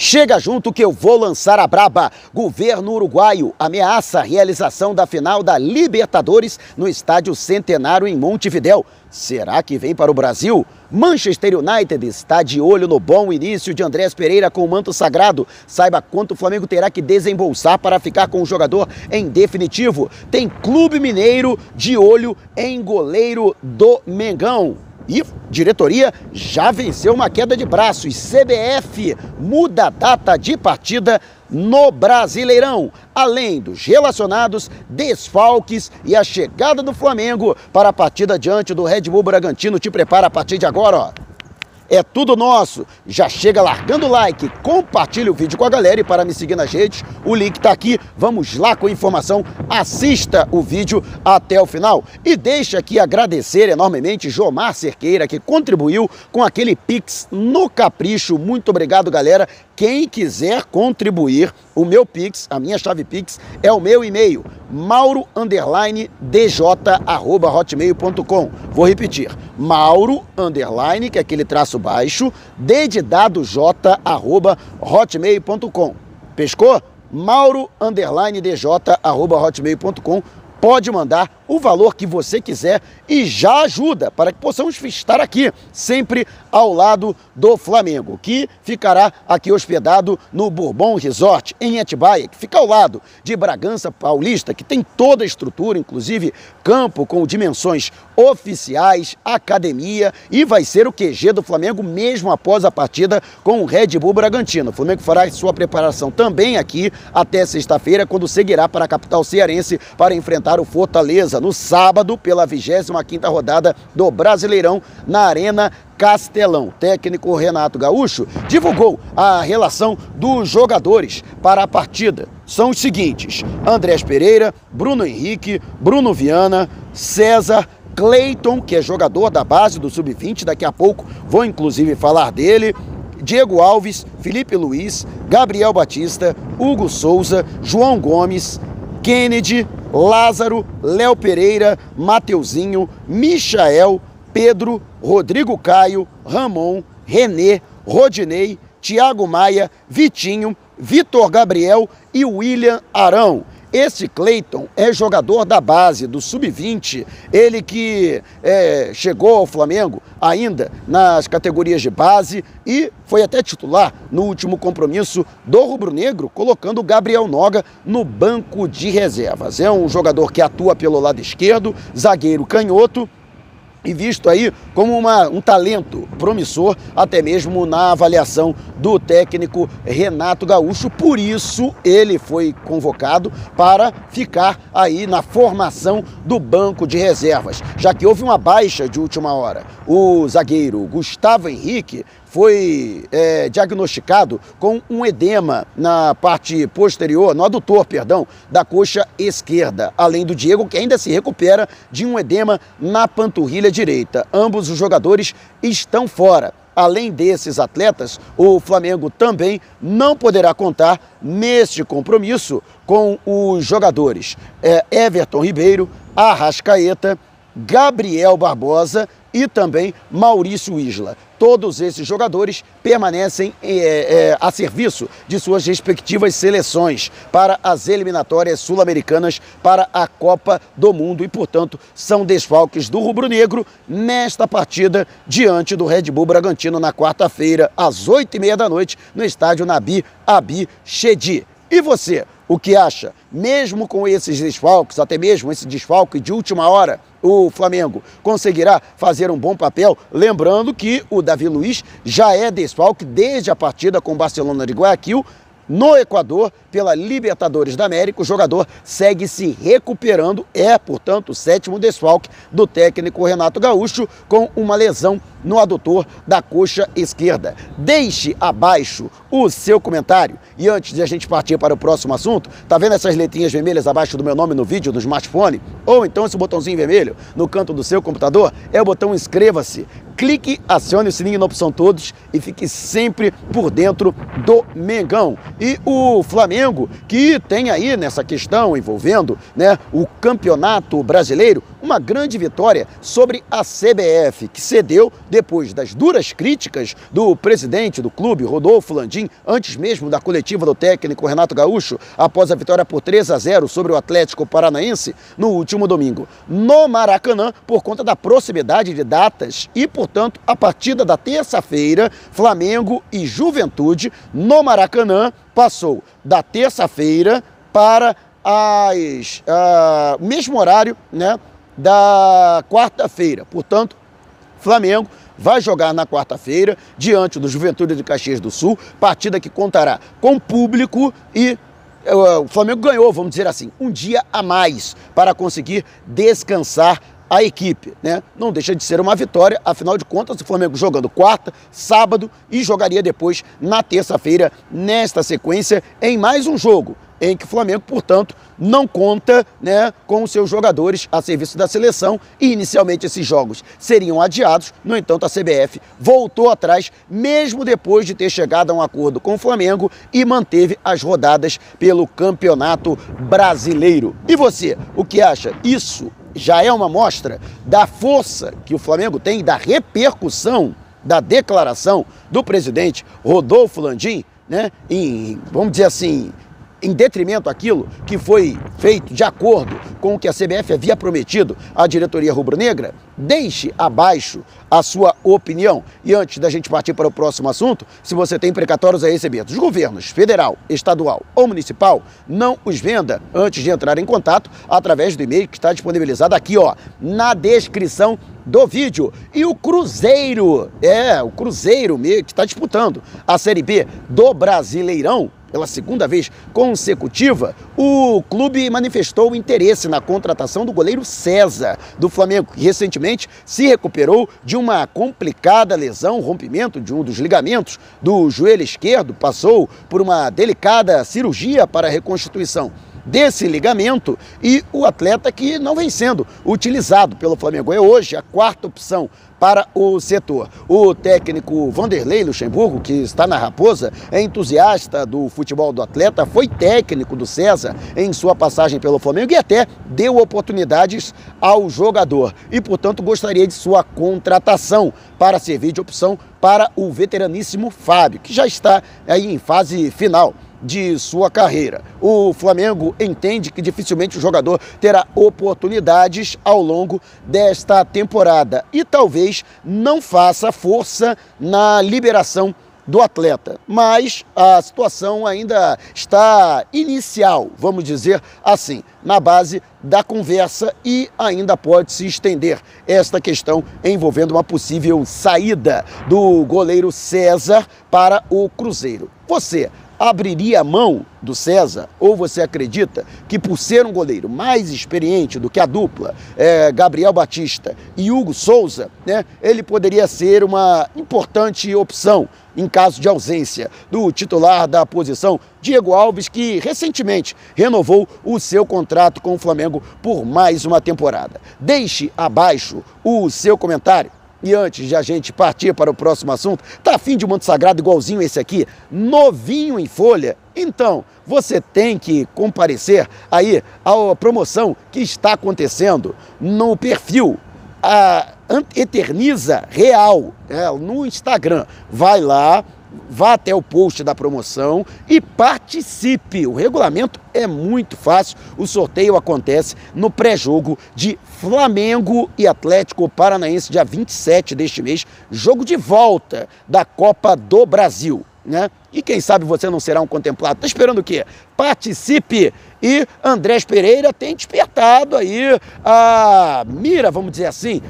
Chega junto que eu vou lançar a braba. Governo uruguaio ameaça a realização da final da Libertadores no Estádio Centenário em Montevidéu. Será que vem para o Brasil? Manchester United está de olho no bom início de Andrés Pereira com o manto sagrado. Saiba quanto o Flamengo terá que desembolsar para ficar com o jogador em definitivo. Tem Clube Mineiro de olho em goleiro do Mengão. E diretoria já venceu uma queda de braços. CBF muda a data de partida no Brasileirão, além dos relacionados, desfalques e a chegada do Flamengo para a partida diante do Red Bull Bragantino. Te prepara a partir de agora, ó é tudo nosso. Já chega largando o like, compartilha o vídeo com a galera e para me seguir nas redes, o link está aqui. Vamos lá com a informação. Assista o vídeo até o final e deixa aqui agradecer enormemente Jomar Cerqueira que contribuiu com aquele Pix no capricho. Muito obrigado, galera. Quem quiser contribuir, o meu Pix, a minha chave Pix, é o meu e-mail, mauro hotmail.com. Vou repetir, mauro underline, que é aquele traço baixo, d j, arroba hotmail.com. Pescou? mauro underline dj, arroba hotmail.com pode mandar o valor que você quiser e já ajuda para que possamos estar aqui, sempre ao lado do Flamengo, que ficará aqui hospedado no Bourbon Resort, em Atibaia, que fica ao lado de Bragança Paulista, que tem toda a estrutura, inclusive campo com dimensões oficiais, academia e vai ser o QG do Flamengo mesmo após a partida com o Red Bull Bragantino. O Flamengo fará sua preparação também aqui até sexta-feira, quando seguirá para a capital cearense para enfrentar o Fortaleza no sábado pela 25ª rodada do Brasileirão na Arena Castelão. O técnico Renato Gaúcho divulgou a relação dos jogadores para a partida. São os seguintes: Andrés Pereira, Bruno Henrique, Bruno Viana, César, Cleiton, que é jogador da base do Sub-20, daqui a pouco vou inclusive falar dele. Diego Alves, Felipe Luiz, Gabriel Batista, Hugo Souza, João Gomes, Kennedy, Lázaro, Léo Pereira, Mateuzinho, Michael, Pedro, Rodrigo Caio, Ramon, Renê, Rodinei, Tiago Maia, Vitinho, Vitor Gabriel e William Arão. Esse Cleiton é jogador da base, do sub-20, ele que é, chegou ao Flamengo ainda nas categorias de base e foi até titular no último compromisso do Rubro Negro, colocando o Gabriel Noga no banco de reservas. É um jogador que atua pelo lado esquerdo, zagueiro canhoto, e visto aí como uma, um talento promissor, até mesmo na avaliação do técnico Renato Gaúcho. Por isso, ele foi convocado para ficar aí na formação do banco de reservas, já que houve uma baixa de última hora. O zagueiro Gustavo Henrique foi é, diagnosticado com um edema na parte posterior, no adutor, perdão, da coxa esquerda, além do Diego, que ainda se recupera de um edema na panturrilha direita. Ambos os jogadores estão fora. Além desses atletas, o Flamengo também não poderá contar neste compromisso com os jogadores é, Everton Ribeiro, Arrascaeta, Gabriel Barbosa e também Maurício Isla. Todos esses jogadores permanecem é, é, a serviço de suas respectivas seleções para as eliminatórias sul-americanas para a Copa do Mundo e, portanto, são desfalques do rubro-negro nesta partida diante do Red Bull Bragantino na quarta-feira, às oito e meia da noite, no estádio Nabi Abi Chedi. E você, o que acha? Mesmo com esses desfalques, até mesmo esse desfalque de última hora, o Flamengo conseguirá fazer um bom papel. Lembrando que o Davi Luiz já é desfalque desde a partida com o Barcelona de Guayaquil no Equador pela Libertadores da América. O jogador segue se recuperando, é, portanto, o sétimo desfalque do técnico Renato Gaúcho com uma lesão no adutor da coxa esquerda. Deixe abaixo o seu comentário. E antes de a gente partir para o próximo assunto, tá vendo essas letrinhas vermelhas abaixo do meu nome no vídeo do smartphone? Ou então esse botãozinho vermelho no canto do seu computador? É o botão inscreva-se clique, acione o sininho na opção todos e fique sempre por dentro do Mengão. E o Flamengo, que tem aí nessa questão envolvendo né, o campeonato brasileiro, uma grande vitória sobre a CBF, que cedeu depois das duras críticas do presidente do clube, Rodolfo Landim, antes mesmo da coletiva do técnico Renato Gaúcho, após a vitória por 3 a 0 sobre o Atlético Paranaense no último domingo. No Maracanã, por conta da proximidade de datas e, portanto, a partida da terça-feira, Flamengo e Juventude no Maracanã passou da terça-feira para as uh, mesmo horário, né, da quarta-feira. Portanto, Flamengo vai jogar na quarta-feira diante do Juventude de Caxias do Sul, partida que contará com público e uh, o Flamengo ganhou, vamos dizer assim, um dia a mais para conseguir descansar a equipe, né? Não deixa de ser uma vitória, afinal de contas, o Flamengo jogando quarta, sábado e jogaria depois na terça-feira, nesta sequência, em mais um jogo em que o Flamengo, portanto, não conta né, com os seus jogadores a serviço da seleção e inicialmente esses jogos seriam adiados. No entanto, a CBF voltou atrás, mesmo depois de ter chegado a um acordo com o Flamengo e manteve as rodadas pelo Campeonato Brasileiro. E você, o que acha? Isso já é uma mostra da força que o Flamengo tem, da repercussão da declaração do presidente Rodolfo Landim, né, em, vamos dizer assim, em detrimento aquilo que foi feito de acordo com o que a CBF havia prometido à diretoria rubro-negra? Deixe abaixo a sua opinião. E antes da gente partir para o próximo assunto, se você tem precatórios a receber dos governos federal, estadual ou municipal, não os venda antes de entrar em contato através do e-mail que está disponibilizado aqui, ó, na descrição do vídeo. E o Cruzeiro, é, o Cruzeiro que está disputando a Série B do Brasileirão, pela segunda vez consecutiva, o clube manifestou interesse na contratação do goleiro César, do Flamengo, que recentemente se recuperou de uma complicada lesão, rompimento de um dos ligamentos do joelho esquerdo, passou por uma delicada cirurgia para reconstituição desse ligamento e o atleta que não vem sendo utilizado pelo Flamengo. É hoje a quarta opção para o setor. O técnico Vanderlei Luxemburgo, que está na Raposa, é entusiasta do futebol do atleta, foi técnico do César em sua passagem pelo Flamengo e até deu oportunidades ao jogador e, portanto, gostaria de sua contratação para servir de opção para o veteraníssimo Fábio, que já está aí em fase final de sua carreira. O Flamengo entende que dificilmente o jogador terá oportunidades ao longo desta temporada e talvez não faça força na liberação do atleta, mas a situação ainda está inicial, vamos dizer assim, na base da conversa e ainda pode se estender esta questão envolvendo uma possível saída do goleiro César para o Cruzeiro. Você abriria a mão do César? Ou você acredita que, por ser um goleiro mais experiente do que a dupla, é, Gabriel Batista e Hugo Souza, né, ele poderia ser uma importante opção em caso de ausência do titular da posição, Diego Alves, que recentemente renovou o seu contrato com o Flamengo por mais uma temporada. Deixe abaixo o seu comentário e antes de a gente partir para o próximo assunto, tá afim de um manto sagrado igualzinho esse aqui, novinho em folha? Então, você tem que comparecer aí à promoção que está acontecendo no perfil a Eterniza Real, é, no Instagram. Vai lá, vá até o post da promoção e participe. O regulamento é muito fácil. O sorteio acontece no pré-jogo de Flamengo e Atlético Paranaense, dia 27 deste mês, jogo de volta da Copa do Brasil. Né? E quem sabe você não será um contemplado. Está esperando o quê? Participe! E Andrés Pereira tem despertado aí a mira, vamos dizer assim,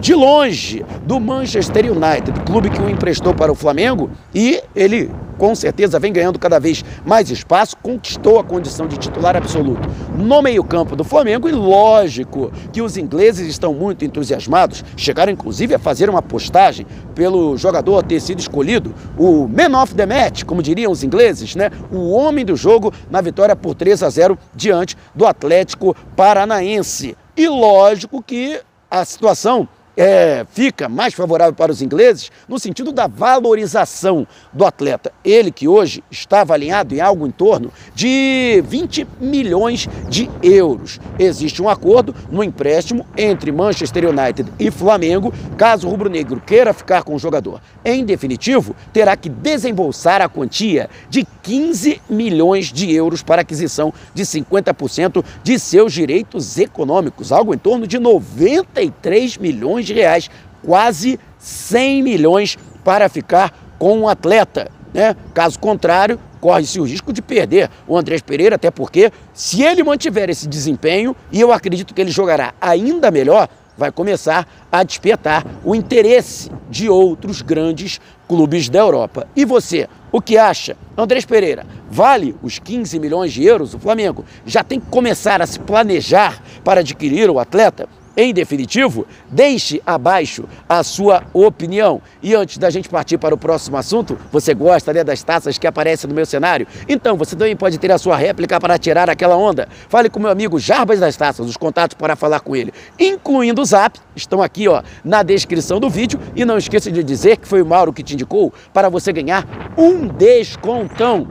de longe do Manchester United, clube que o emprestou para o Flamengo e ele com certeza vem ganhando cada vez mais espaço, conquistou a condição de titular absoluto no meio-campo do Flamengo e lógico que os ingleses estão muito entusiasmados, chegaram inclusive a fazer uma postagem pelo jogador ter sido escolhido o man of the match, como diriam os ingleses, né? O homem do jogo na vitória por 3 a 0 diante do Atlético Paranaense. E lógico que a situação é, fica mais favorável para os ingleses no sentido da valorização do atleta. Ele que hoje está avaliado em algo em torno de 20 milhões de euros. Existe um acordo no empréstimo entre Manchester United e Flamengo. Caso o rubro-negro queira ficar com o jogador em definitivo, terá que desembolsar a quantia de 15 milhões de euros para aquisição de 50% de seus direitos econômicos, algo em torno de 93 milhões de reais, quase 100 milhões para ficar com o atleta. Né? Caso contrário, corre-se o risco de perder o Andrés Pereira, até porque, se ele mantiver esse desempenho, e eu acredito que ele jogará ainda melhor, vai começar a despertar o interesse de outros grandes clubes da Europa. E você, o que acha? Andrés Pereira, vale os 15 milhões de euros? O Flamengo já tem que começar a se planejar para adquirir o atleta? Em definitivo, deixe abaixo a sua opinião. E antes da gente partir para o próximo assunto, você gosta né, das taças que aparecem no meu cenário? Então você também pode ter a sua réplica para tirar aquela onda. Fale com meu amigo Jarbas das Taças, os contatos para falar com ele, incluindo o zap, estão aqui ó, na descrição do vídeo. E não esqueça de dizer que foi o Mauro que te indicou para você ganhar um descontão.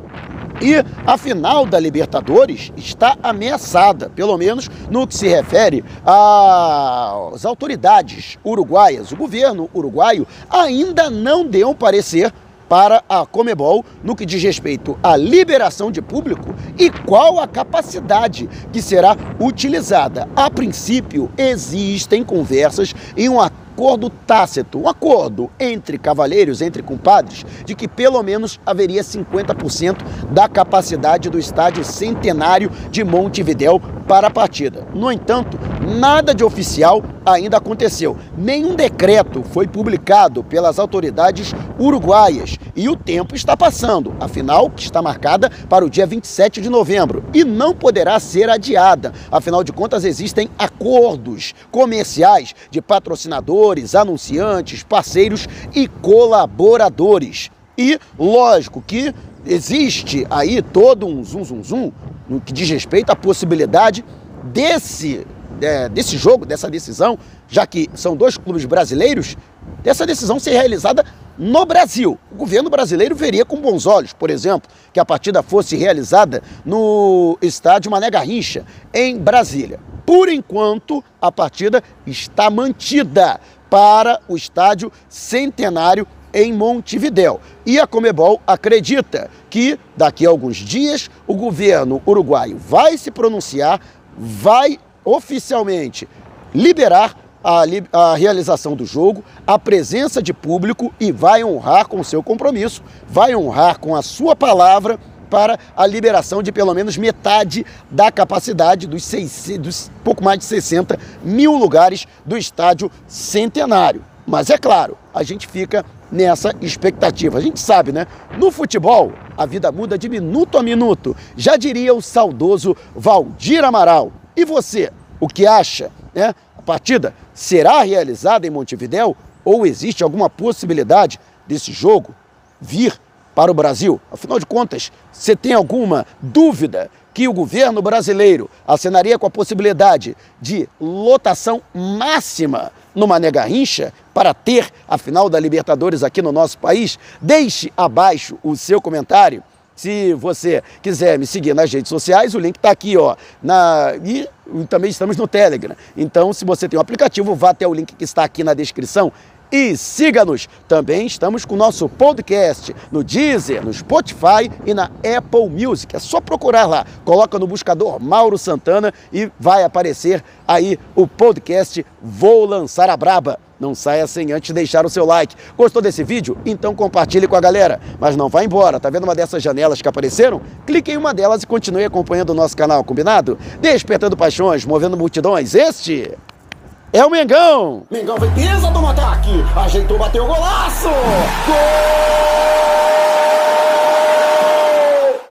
E a final da Libertadores está ameaçada, pelo menos no que se refere às autoridades uruguaias. O governo uruguaio ainda não deu um parecer para a Comebol no que diz respeito à liberação de público e qual a capacidade que será utilizada. A princípio, existem conversas em um acordo tácito, um acordo entre cavalheiros, entre compadres, de que pelo menos haveria 50% da capacidade do estádio centenário de Montevidéu para a partida. No entanto, nada de oficial ainda aconteceu. Nenhum decreto foi publicado pelas autoridades uruguaias e o tempo está passando. Afinal, está marcada para o dia 27 de novembro e não poderá ser adiada. Afinal de contas, existem acordos comerciais de patrocinadores, anunciantes, parceiros e colaboradores. E lógico que existe aí todo um zum zum zum no que diz respeito à possibilidade desse, é, desse jogo, dessa decisão, já que são dois clubes brasileiros, dessa decisão ser realizada no Brasil. O governo brasileiro veria com bons olhos, por exemplo, que a partida fosse realizada no estádio Mané Garrincha, em Brasília. Por enquanto, a partida está mantida para o estádio Centenário em Montevidéu. E a Comebol acredita que daqui a alguns dias o governo uruguaio vai se pronunciar, vai oficialmente liberar a, a, realização do jogo, a presença de público e vai honrar com o seu compromisso, vai honrar com a sua palavra para a liberação de pelo menos metade da capacidade dos, seis, dos pouco mais de 60 mil lugares do estádio centenário. Mas é claro, a gente fica nessa expectativa. A gente sabe, né? No futebol, a vida muda de minuto a minuto. Já diria o saudoso Valdir Amaral. E você, o que acha? Né? A partida será realizada em Montevidéu ou existe alguma possibilidade desse jogo vir para o Brasil? Afinal de contas, você tem alguma dúvida que o governo brasileiro acenaria com a possibilidade de lotação máxima no Mané Garrincha para ter a final da Libertadores aqui no nosso país? Deixe abaixo o seu comentário. Se você quiser me seguir nas redes sociais, o link está aqui, ó. Na, e também estamos no Telegram. Então, se você tem o um aplicativo, vá até o link que está aqui na descrição e siga-nos. Também estamos com o nosso podcast no Deezer, no Spotify e na Apple Music. É só procurar lá, coloca no buscador Mauro Santana e vai aparecer aí o podcast Vou Lançar a Braba. Não saia sem antes deixar o seu like. Gostou desse vídeo? Então compartilhe com a galera. Mas não vá embora, tá vendo uma dessas janelas que apareceram? Clique em uma delas e continue acompanhando o nosso canal, combinado? Despertando paixões, movendo multidões. Este é o Mengão! Mengão vem pisa do ataque, ajeitou, bateu o golaço! Gol!